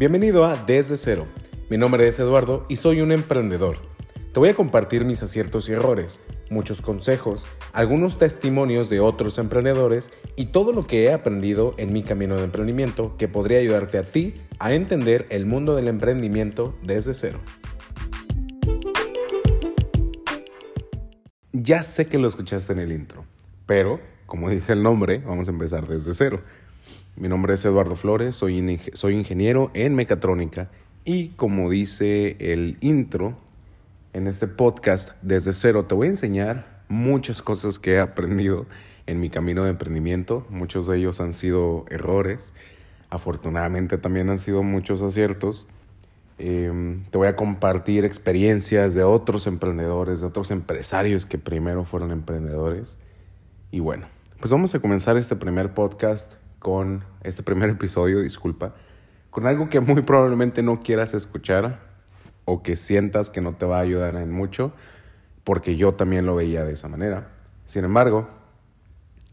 Bienvenido a Desde Cero. Mi nombre es Eduardo y soy un emprendedor. Te voy a compartir mis aciertos y errores, muchos consejos, algunos testimonios de otros emprendedores y todo lo que he aprendido en mi camino de emprendimiento que podría ayudarte a ti a entender el mundo del emprendimiento desde cero. Ya sé que lo escuchaste en el intro, pero como dice el nombre, vamos a empezar desde cero. Mi nombre es Eduardo Flores, soy, soy ingeniero en mecatrónica y como dice el intro, en este podcast desde cero te voy a enseñar muchas cosas que he aprendido en mi camino de emprendimiento. Muchos de ellos han sido errores, afortunadamente también han sido muchos aciertos. Em, te voy a compartir experiencias de otros emprendedores, de otros empresarios que primero fueron emprendedores. Y bueno, pues vamos a comenzar este primer podcast con este primer episodio, disculpa, con algo que muy probablemente no quieras escuchar o que sientas que no te va a ayudar en mucho, porque yo también lo veía de esa manera. Sin embargo,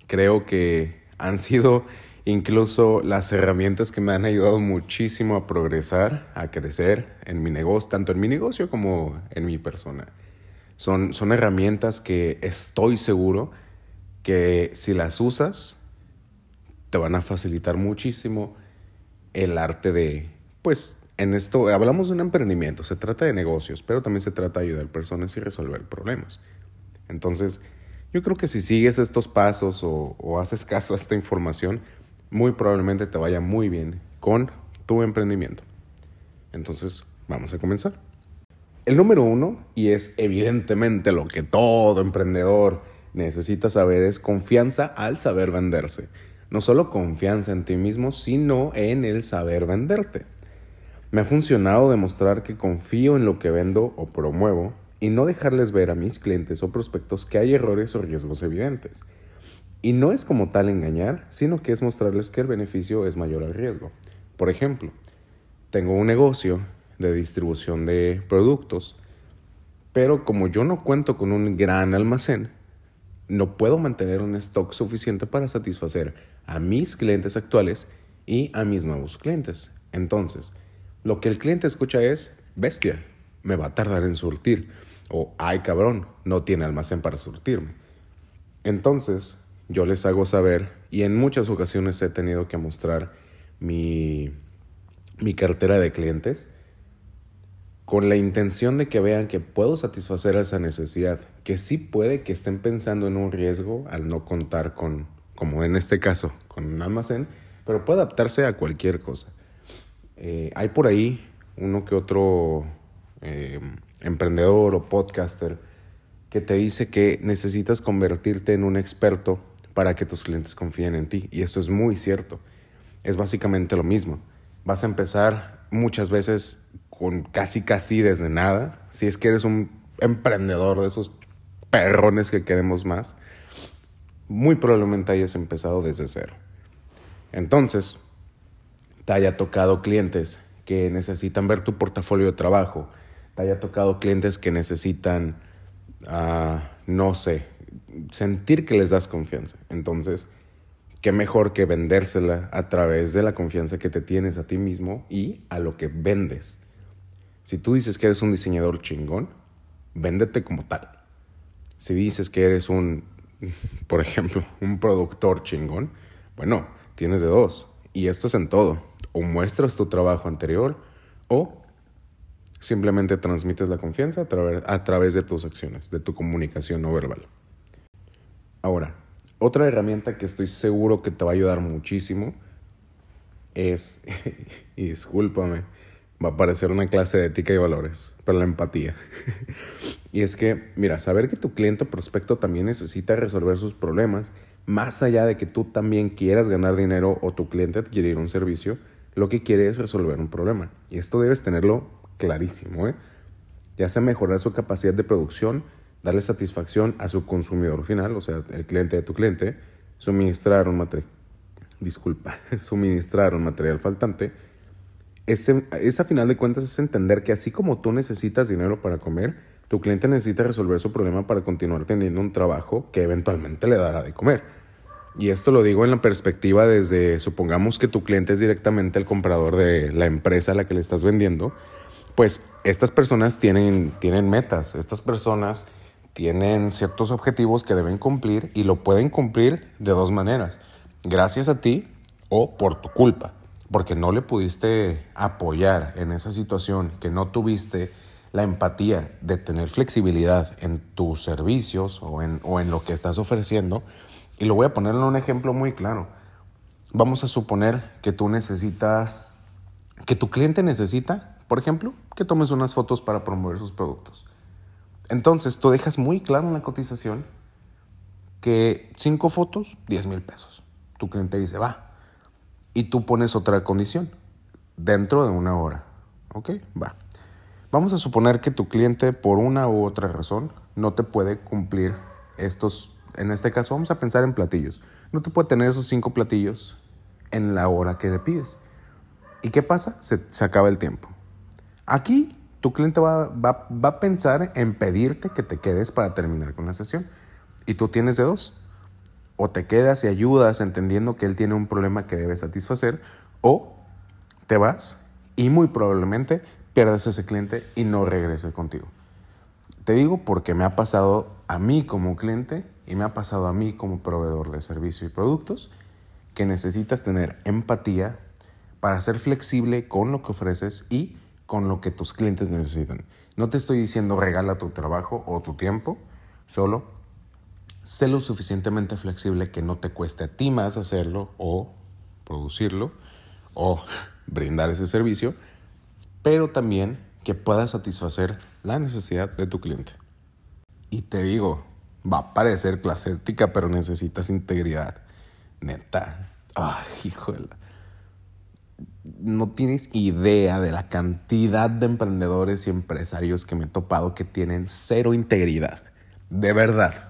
creo que han sido incluso las herramientas que me han ayudado muchísimo a progresar, a crecer en mi negocio, tanto en mi negocio como en mi persona. Son, son herramientas que estoy seguro que si las usas, te van a facilitar muchísimo el arte de, pues, en esto hablamos de un emprendimiento, se trata de negocios, pero también se trata de ayudar personas y resolver problemas. Entonces, yo creo que si sigues estos pasos o, o haces caso a esta información, muy probablemente te vaya muy bien con tu emprendimiento. Entonces, vamos a comenzar. El número uno, y es evidentemente lo que todo emprendedor necesita saber, es confianza al saber venderse no solo confianza en ti mismo, sino en el saber venderte. Me ha funcionado demostrar que confío en lo que vendo o promuevo y no dejarles ver a mis clientes o prospectos que hay errores o riesgos evidentes. Y no es como tal engañar, sino que es mostrarles que el beneficio es mayor al riesgo. Por ejemplo, tengo un negocio de distribución de productos, pero como yo no cuento con un gran almacén, no puedo mantener un stock suficiente para satisfacer a mis clientes actuales y a mis nuevos clientes. Entonces, lo que el cliente escucha es, bestia, me va a tardar en surtir. O, ay cabrón, no tiene almacén para surtirme. Entonces, yo les hago saber, y en muchas ocasiones he tenido que mostrar mi, mi cartera de clientes, con la intención de que vean que puedo satisfacer esa necesidad, que sí puede que estén pensando en un riesgo al no contar con, como en este caso, con un almacén, pero puede adaptarse a cualquier cosa. Eh, hay por ahí uno que otro eh, emprendedor o podcaster que te dice que necesitas convertirte en un experto para que tus clientes confíen en ti. Y esto es muy cierto. Es básicamente lo mismo. Vas a empezar muchas veces con casi casi desde nada, si es que eres un emprendedor de esos perrones que queremos más, muy probablemente hayas empezado desde cero. Entonces, te haya tocado clientes que necesitan ver tu portafolio de trabajo, te haya tocado clientes que necesitan, ah, no sé, sentir que les das confianza. Entonces, qué mejor que vendérsela a través de la confianza que te tienes a ti mismo y a lo que vendes. Si tú dices que eres un diseñador chingón, véndete como tal. Si dices que eres un, por ejemplo, un productor chingón, bueno, tienes de dos. Y esto es en todo. O muestras tu trabajo anterior o simplemente transmites la confianza a, través, de tus acciones, de tu comunicación no verbal. Ahora, otra herramienta que estoy seguro que te va a ayudar muchísimo es, y discúlpame, va a parecer una clase de ética y valores, pero la empatía. y es que, mira, saber que tu cliente o prospecto también necesita resolver sus problemas, más allá de que tú también quieras ganar dinero o tu cliente adquirir un servicio, lo que quiere es resolver un problema. Y esto debes tenerlo clarísimo, ¿eh? Ya sea mejorar su capacidad de producción, darle satisfacción a su consumidor final, o sea, el cliente de tu cliente, suministrar un material, disculpa, suministrar un material faltante, ese, esa final de cuentas es entender que así como tú necesitas dinero para comer, tu cliente necesita resolver su problema para continuar teniendo un trabajo que eventualmente le dará de comer. y esto lo digo en la perspectiva desde, supongamos que tu cliente es directamente el comprador de la empresa a la que le estás vendiendo, pues estas personas tienen, tienen metas, estas personas tienen ciertos objetivos que deben cumplir y lo pueden cumplir de dos maneras, gracias a ti o por tu culpa, porque no le pudiste apoyar en esa situación, que no tuviste la empatía de tener flexibilidad en tus servicios o en, o en lo que estás ofreciendo. Y lo voy a poner en un ejemplo muy claro. Vamos a suponer que tú necesitas, que tu cliente necesita, por ejemplo, que tomes unas fotos para promover sus productos. Entonces, tú dejas muy claro en la cotización que cinco fotos, 10 mil pesos. Tu cliente dice, va. Y tú pones otra condición, dentro de una hora. ¿Ok? Va. Vamos a suponer que tu cliente, por una u otra razón, no te puede cumplir estos, en este caso vamos a pensar en platillos, no te puede tener esos cinco platillos en la hora que le pides. ¿Y qué pasa? Se, acaba el tiempo. Aquí tu cliente va, va, va, a pensar en pedirte que te quedes para terminar con la sesión. Y tú tienes de dos. O te quedas y ayudas entendiendo que él tiene un problema que debe satisfacer, o te vas y muy probablemente pierdas ese cliente y no regrese contigo. Te digo porque me ha pasado a mí como cliente y me ha pasado a mí como proveedor de servicios y productos que necesitas tener empatía para ser flexible con lo que ofreces y con lo que tus clientes necesitan. No te estoy diciendo regala tu trabajo o tu tiempo, solo sé lo suficientemente flexible que no te cueste a ti más hacerlo o producirlo o brindar ese servicio, pero también que puedas satisfacer la necesidad de tu cliente. Y te digo, va a parecer clase ética, pero necesitas integridad. Neta. Ay, híjole no tienes idea de la cantidad de emprendedores y empresarios que me he topado que tienen cero integridad. De verdad.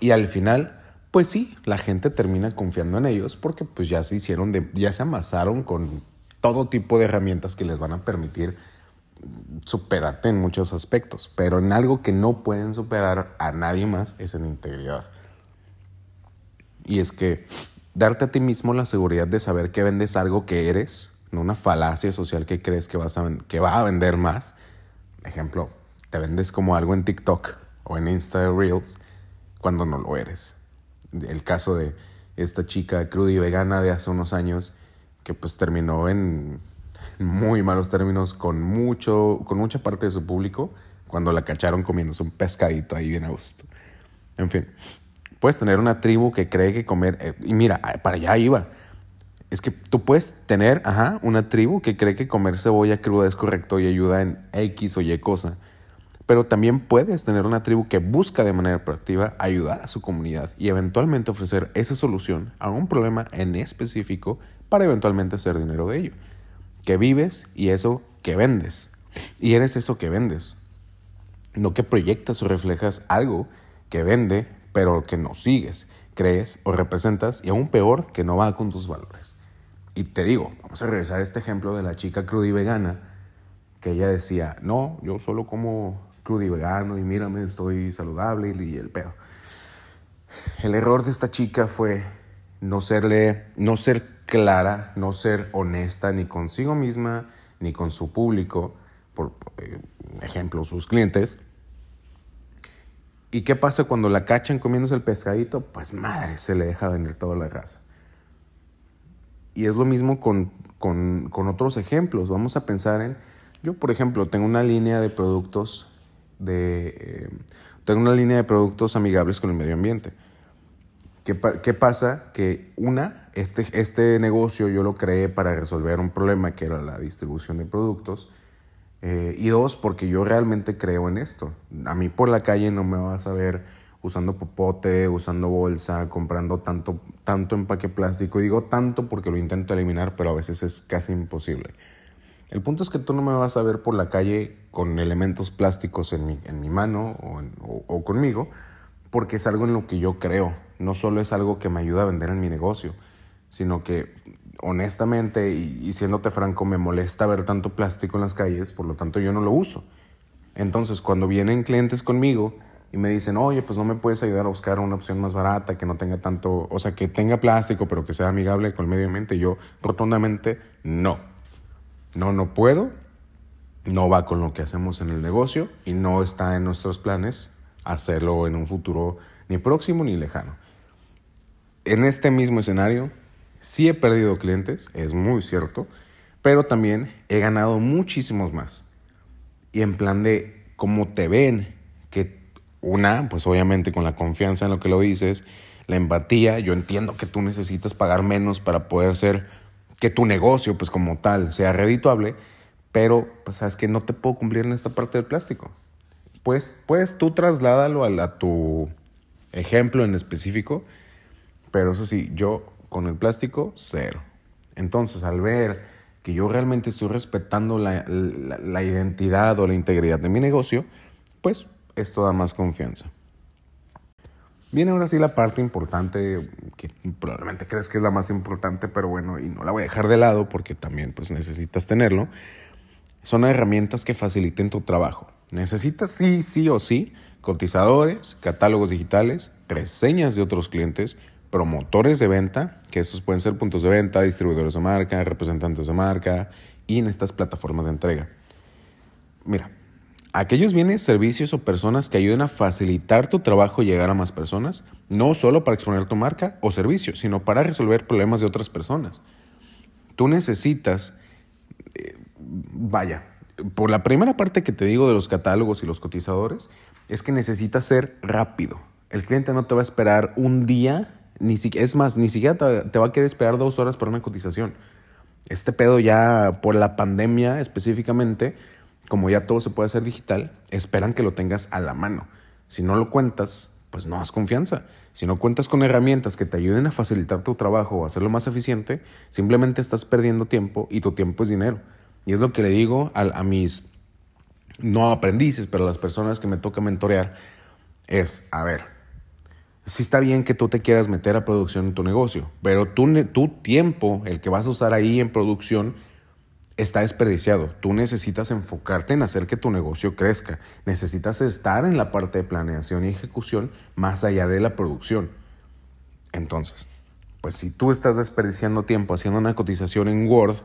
Y al final, pues sí, la gente termina confiando en ellos porque pues ya se hicieron, de, ya se amasaron con todo tipo de herramientas que les van a permitir superarte en muchos aspectos. Pero en algo que no pueden superar a nadie más es en integridad. Y es que darte a ti mismo la seguridad de saber que vendes algo que eres, no una falacia social que crees que, vas a, que va a vender más. Ejemplo, te vendes como algo en TikTok o en Insta Reels cuando no lo eres. El caso de esta chica cruda y vegana de hace unos años que pues terminó en muy malos términos con mucho con mucha parte de su público cuando la cacharon comiéndose un pescadito ahí bien a gusto. En fin, Puedes tener una tribu que cree que comer, eh, y mira, para allá iba. Es que tú puedes tener, ajá, una tribu que cree que comer cebolla cruda es correcto y ayuda en X o Y cosa. Pero también puedes tener una tribu que busca de manera proactiva ayudar a su comunidad y eventualmente ofrecer esa solución a un problema en específico para eventualmente hacer dinero de ello. Que vives y eso que vendes. Y eres eso que vendes. No que proyectas o reflejas algo que vende pero que no sigues, crees o representas y aún peor que no va con tus valores. Y te digo, vamos a regresar a este ejemplo de la chica cruda vegana, que ella decía, no, yo solo como crudo y vegano y mírame, estoy saludable y el pedo. El error de esta chica fue no serle, no ser clara, no ser honesta ni consigo misma ni con su público, por eh, ejemplo, sus clientes, ¿Y qué pasa cuando la cachan comiéndose el pescadito? Pues madre, se le deja venir toda la raza. Y es lo mismo con, otros ejemplos. Vamos a pensar en, yo por ejemplo, tengo una línea de productos de, eh, tengo una línea de productos amigables con el medio ambiente. ¿Qué, ¿Qué, pasa? Que una, este, este negocio yo lo creé para resolver un problema que era la distribución de productos eh, y dos, porque yo realmente creo en esto. A mí por la calle no me vas a ver usando popote, usando bolsa, comprando tanto, tanto empaque plástico. Y digo tanto porque lo intento eliminar, pero a veces es casi imposible. El punto es que tú no me vas a ver por la calle con elementos plásticos en mi, en mi mano o, conmigo, porque es algo en lo que yo creo. No solo es algo que me ayuda a vender en mi negocio, sino que honestamente y, siéndote franco, me molesta ver tanto plástico en las calles, por lo tanto yo no lo uso. Entonces, cuando vienen clientes conmigo y me dicen, oye, pues no me puedes ayudar a buscar una opción más barata, que no tenga tanto, o sea, que tenga plástico, pero que sea amigable con el medio ambiente. yo rotundamente no. No, no puedo. No va con lo que hacemos en el negocio y no está en nuestros planes hacerlo en un futuro ni próximo ni lejano. En este mismo escenario, sí he perdido clientes, es muy cierto, pero también he ganado muchísimos más. Y en plan de cómo te ven, que una, pues obviamente con la confianza en lo que lo dices, la empatía, yo entiendo que tú necesitas pagar menos para poder hacer que tu negocio, pues como tal, sea redituable, pero pues sabes que no te puedo cumplir en esta parte del plástico. Pues, pues tú trasládalo a, a tu ejemplo en específico, pero eso sí, yo con el plástico, cero. Entonces, al ver que yo realmente estoy respetando la, la identidad o la integridad de mi negocio, pues esto da más confianza. Viene ahora sí la parte importante, que probablemente crees que es la más importante, pero bueno, y no la voy a dejar de lado porque también pues necesitas tenerlo. Son herramientas que faciliten tu trabajo. Necesitas sí, sí o sí, cotizadores, catálogos digitales, reseñas de otros clientes, promotores de venta, que estos pueden ser puntos de venta, distribuidores de marca, representantes de marca y en estas plataformas de entrega. Mira, aquellos bienes, servicios o personas que ayuden a facilitar tu trabajo y llegar a más personas, no solo para exponer tu marca o servicio, sino para resolver problemas de otras personas. Tú necesitas, eh, vaya, por la primera parte que te digo de los catálogos y los cotizadores, es que necesitas ser rápido. El cliente no te va a esperar un día, ni es más, ni siquiera te va a querer esperar dos horas para una cotización. Este pedo ya por la pandemia específicamente, como ya todo se puede hacer digital, esperan que lo tengas a la mano. Si no lo cuentas, pues no has confianza. Si no cuentas con herramientas que te ayuden a facilitar tu trabajo o hacerlo más eficiente, simplemente estás perdiendo tiempo y tu tiempo es dinero. Y es lo que le digo a, a mis, no aprendices, pero a las personas que me toca mentorear, es, a ver, si está bien que tú te quieras meter a producción en tu negocio, pero tu, tu tiempo, el que vas a usar ahí en producción, está desperdiciado. Tú necesitas enfocarte en hacer que tu negocio crezca. Necesitas estar en la parte de planeación y ejecución más allá de la producción. Entonces, pues si tú estás desperdiciando tiempo haciendo una cotización en Word,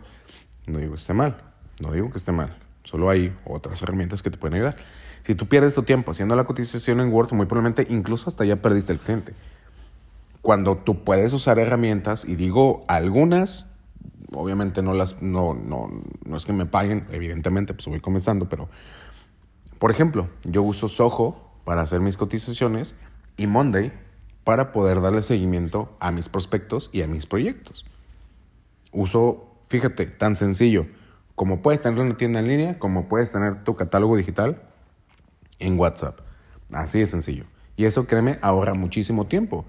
no digo que esté mal, no digo que esté mal, solo hay otras herramientas que te pueden ayudar. Si tú pierdes tu tiempo haciendo la cotización en Word, muy probablemente incluso hasta ya perdiste el cliente. Cuando tú puedes usar herramientas, y digo algunas, obviamente no las, no, no, no es que me paguen, evidentemente, pues voy comenzando, pero, por ejemplo, yo uso Soho para hacer mis cotizaciones y Monday para poder darle seguimiento a mis prospectos y a mis proyectos. Uso, fíjate, tan sencillo, como puedes tener una tienda en línea, como puedes tener tu catálogo digital en WhatsApp. Así de sencillo. Y eso, créeme, ahorra muchísimo tiempo.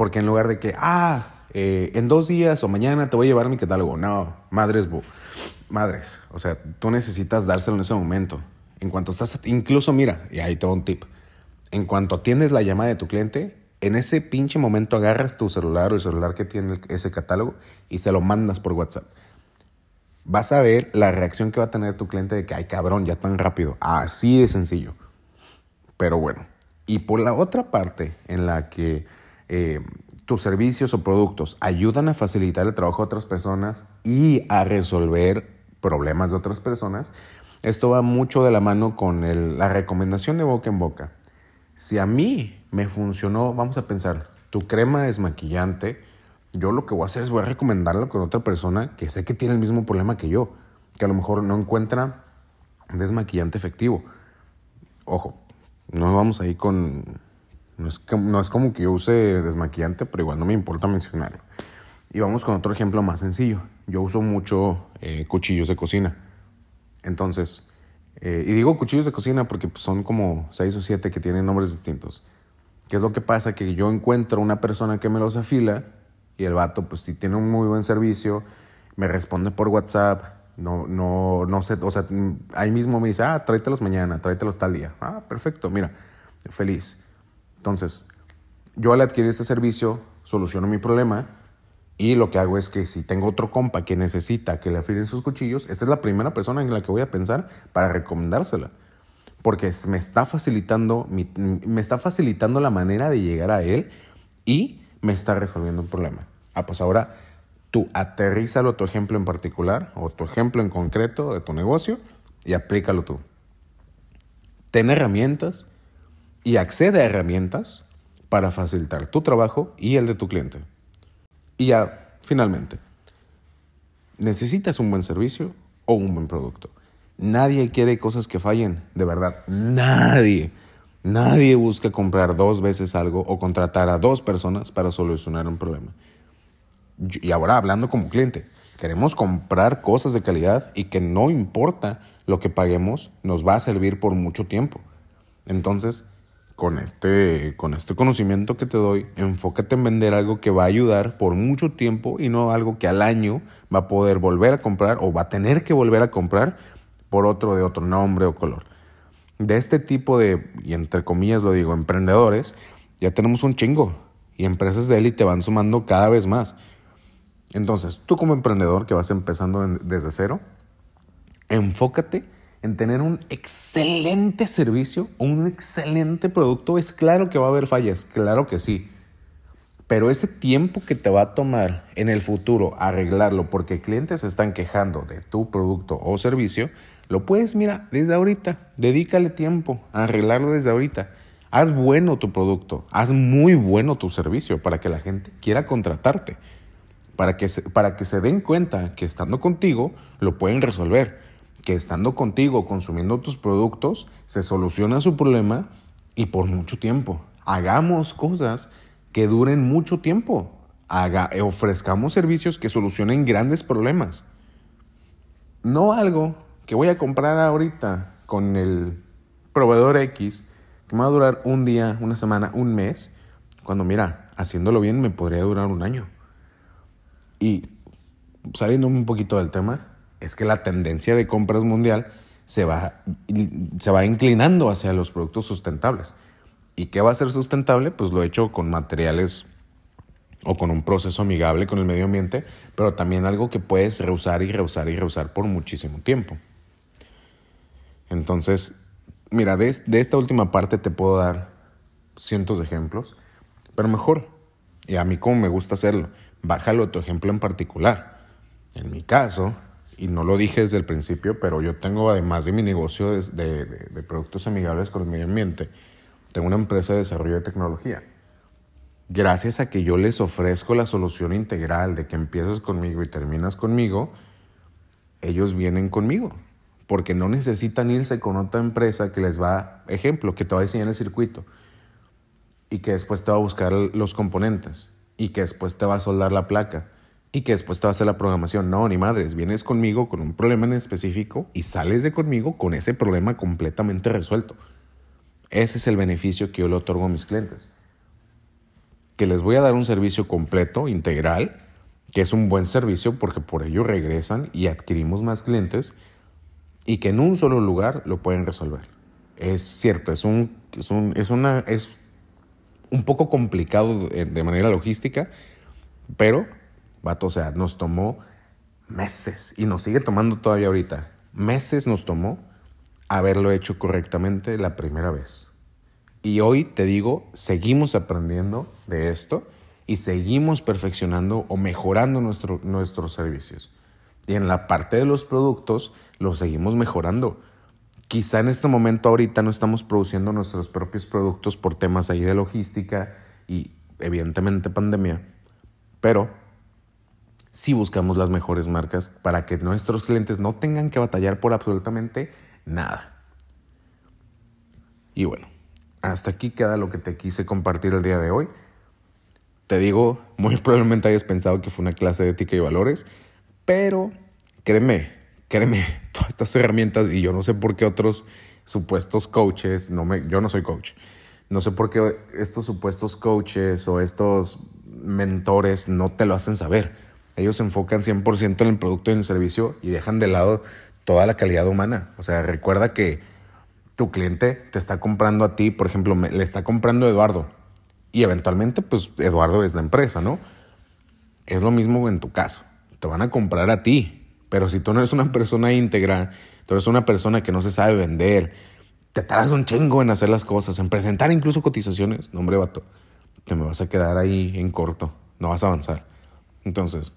Porque en lugar de que, ah, eh, en dos días o mañana te voy a llevar mi catálogo. No, madres, madres. O sea, tú necesitas dárselo en ese momento. En cuanto estás, incluso mira, y ahí te doy un tip. En cuanto atiendes la llamada de tu cliente, en ese pinche momento agarras tu celular o el celular que tiene ese catálogo y se lo mandas por WhatsApp. Vas a ver la reacción que va a tener tu cliente de que, ay cabrón, ya tan rápido. Así de sencillo. Pero bueno. Y por la otra parte en la que eh, tus servicios o productos ayudan a facilitar el trabajo de otras personas y a resolver problemas de otras personas, esto va mucho de la mano con la recomendación de boca en boca. Si a mí me funcionó, vamos a pensar, tu crema desmaquillante, yo lo que voy a hacer es voy a recomendarlo con otra persona que sé que tiene el mismo problema que yo, que a lo mejor no encuentra desmaquillante efectivo. Ojo, no vamos ahí con no es, no es como que yo use desmaquillante, pero igual no me importa mencionarlo. Y vamos con otro ejemplo más sencillo. Yo uso mucho eh, cuchillos de cocina. Entonces, eh, y digo cuchillos de cocina porque pues, son como seis o siete que tienen nombres distintos. ¿Qué es lo que pasa? Que yo encuentro una persona que me los afila y el vato, pues si tiene un muy buen servicio, me responde por WhatsApp, no, no, no sé, o sea, ahí mismo me dice, ah, tráetelos mañana, tráetelos tal día. Ah, perfecto, mira, feliz. Entonces, yo al adquirir este servicio soluciono mi problema y lo que hago es que si tengo otro compa que necesita que le afilen sus cuchillos, esta es la primera persona en la que voy a pensar para recomendársela. porque me está facilitando, me está facilitando la manera de llegar a él y me está resolviendo un problema. Ah, pues ahora tú aterrízalo tu ejemplo en particular o tu ejemplo en concreto de tu negocio y aplícalo tú. Ten herramientas y accede a herramientas para facilitar tu trabajo y el de tu cliente. Y ya, finalmente, necesitas un buen servicio o un buen producto. Nadie quiere cosas que fallen, de verdad, nadie. Nadie busca comprar dos veces algo o contratar a dos personas para solucionar un problema. Y ahora hablando como cliente, queremos comprar cosas de calidad y que no importa lo que paguemos, nos va a servir por mucho tiempo. Entonces, con este, con este conocimiento que te doy, enfócate en vender algo que va a ayudar por mucho tiempo y no algo que al año va a poder volver a comprar o va a tener que volver a comprar por otro de otro nombre o color. De este tipo de, y entre comillas lo digo, emprendedores, ya tenemos un chingo y empresas de élite van sumando cada vez más. Entonces, tú como emprendedor que vas empezando desde cero, enfócate en tener un excelente servicio, un excelente producto, es claro que va a haber fallas, claro que sí. Pero ese tiempo que te va a tomar en el futuro arreglarlo porque clientes se están quejando de tu producto o servicio, lo puedes, mira, desde ahorita. Dedícale tiempo a arreglarlo desde ahorita. Haz bueno tu producto, haz muy bueno tu servicio para que la gente quiera contratarte. Para que, para que se den cuenta que estando contigo lo pueden resolver que estando contigo, consumiendo tus productos, se soluciona su problema y por mucho tiempo. Hagamos cosas que duren mucho tiempo. Haga, ofrezcamos servicios que solucionen grandes problemas. No algo que voy a comprar ahorita con el proveedor X, que me va a durar un día, una semana, un mes, cuando mira, haciéndolo bien me podría durar un año. Y saliendo un poquito del tema, es que la tendencia de compras mundial se va, se va inclinando hacia los productos sustentables. ¿Y qué va a ser sustentable? Pues lo he hecho con materiales o con un proceso amigable con el medio ambiente, pero también algo que puedes reusar y reusar y reusar por muchísimo tiempo. Entonces, mira, de, de esta última parte te puedo dar cientos de ejemplos, pero mejor, y a mí como me gusta hacerlo, bájalo tu ejemplo en particular. En mi caso, y no lo dije desde el principio, pero yo tengo, además de mi negocio de, de, productos amigables con el medio ambiente, tengo una empresa de desarrollo de tecnología. Gracias a que yo les ofrezco la solución integral de que empiezas conmigo y terminas conmigo, ellos vienen conmigo, porque no necesitan irse con otra empresa que les va, ejemplo, que te va a diseñar el circuito y que después te va a buscar los componentes y que después te va a soldar la placa y que después te va a hacer la programación. No, ni madres, vienes conmigo con un problema en específico y sales de conmigo con ese problema completamente resuelto. Ese es el beneficio que yo le otorgo a mis clientes. Que les voy a dar un servicio completo, integral, que es un buen servicio porque por ello regresan y adquirimos más clientes y que en un solo lugar lo pueden resolver. Es cierto, es un, es un, es una, es un poco complicado de manera logística, pero Vato, o sea, nos tomó meses y nos sigue tomando todavía ahorita. Meses nos tomó haberlo hecho correctamente la primera vez. Y hoy te digo, seguimos aprendiendo de esto y seguimos perfeccionando o mejorando nuestro, nuestros servicios. Y en la parte de los productos, los seguimos mejorando. Quizá en este momento ahorita no estamos produciendo nuestros propios productos por temas ahí de logística y evidentemente pandemia, pero si buscamos las mejores marcas para que nuestros clientes no tengan que batallar por absolutamente nada. Y bueno, hasta aquí queda lo que te quise compartir el día de hoy. Te digo, muy probablemente hayas pensado que fue una clase de ética y valores, pero créeme, créeme, todas estas herramientas y yo no sé por qué otros supuestos coaches, no me, yo no soy coach, no sé por qué estos supuestos coaches o estos mentores no te lo hacen saber ellos se enfocan 100% en el producto y en el servicio y dejan de lado toda la calidad humana. O sea, recuerda que tu cliente te está comprando a ti, por ejemplo, le está comprando a Eduardo. Y eventualmente, pues Eduardo es la empresa, ¿no? Es lo mismo en tu caso. Te van a comprar a ti. Pero si tú no eres una persona íntegra, tú eres una persona que no se sabe vender, te tardas un chingo en hacer las cosas, en presentar incluso cotizaciones. No, hombre, vato, te me vas a quedar ahí en corto, no vas a avanzar. Entonces,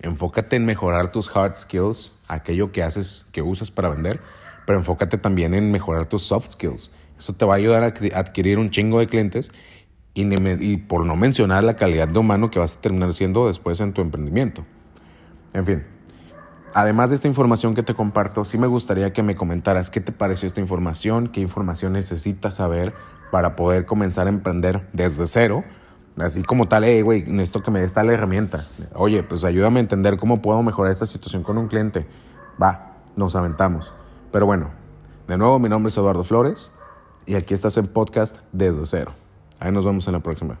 enfócate en mejorar tus hard skills, aquello que haces, que usas para vender, pero enfócate también en mejorar tus soft skills. Eso te va a ayudar a adquirir un chingo de clientes y, por no mencionar la calidad de humano que vas a terminar siendo después en tu emprendimiento. En fin, además de esta información que te comparto, sí me gustaría que me comentaras qué te pareció esta información, qué información necesitas saber para poder comenzar a emprender desde cero. Así como tal, hey, güey, necesito que me des tal herramienta. Oye, pues ayúdame a entender cómo puedo mejorar esta situación con un cliente. Va, nos aventamos. Pero bueno, de nuevo, mi nombre es Eduardo Flores y aquí estás en podcast desde cero. Ahí nos vemos en la próxima.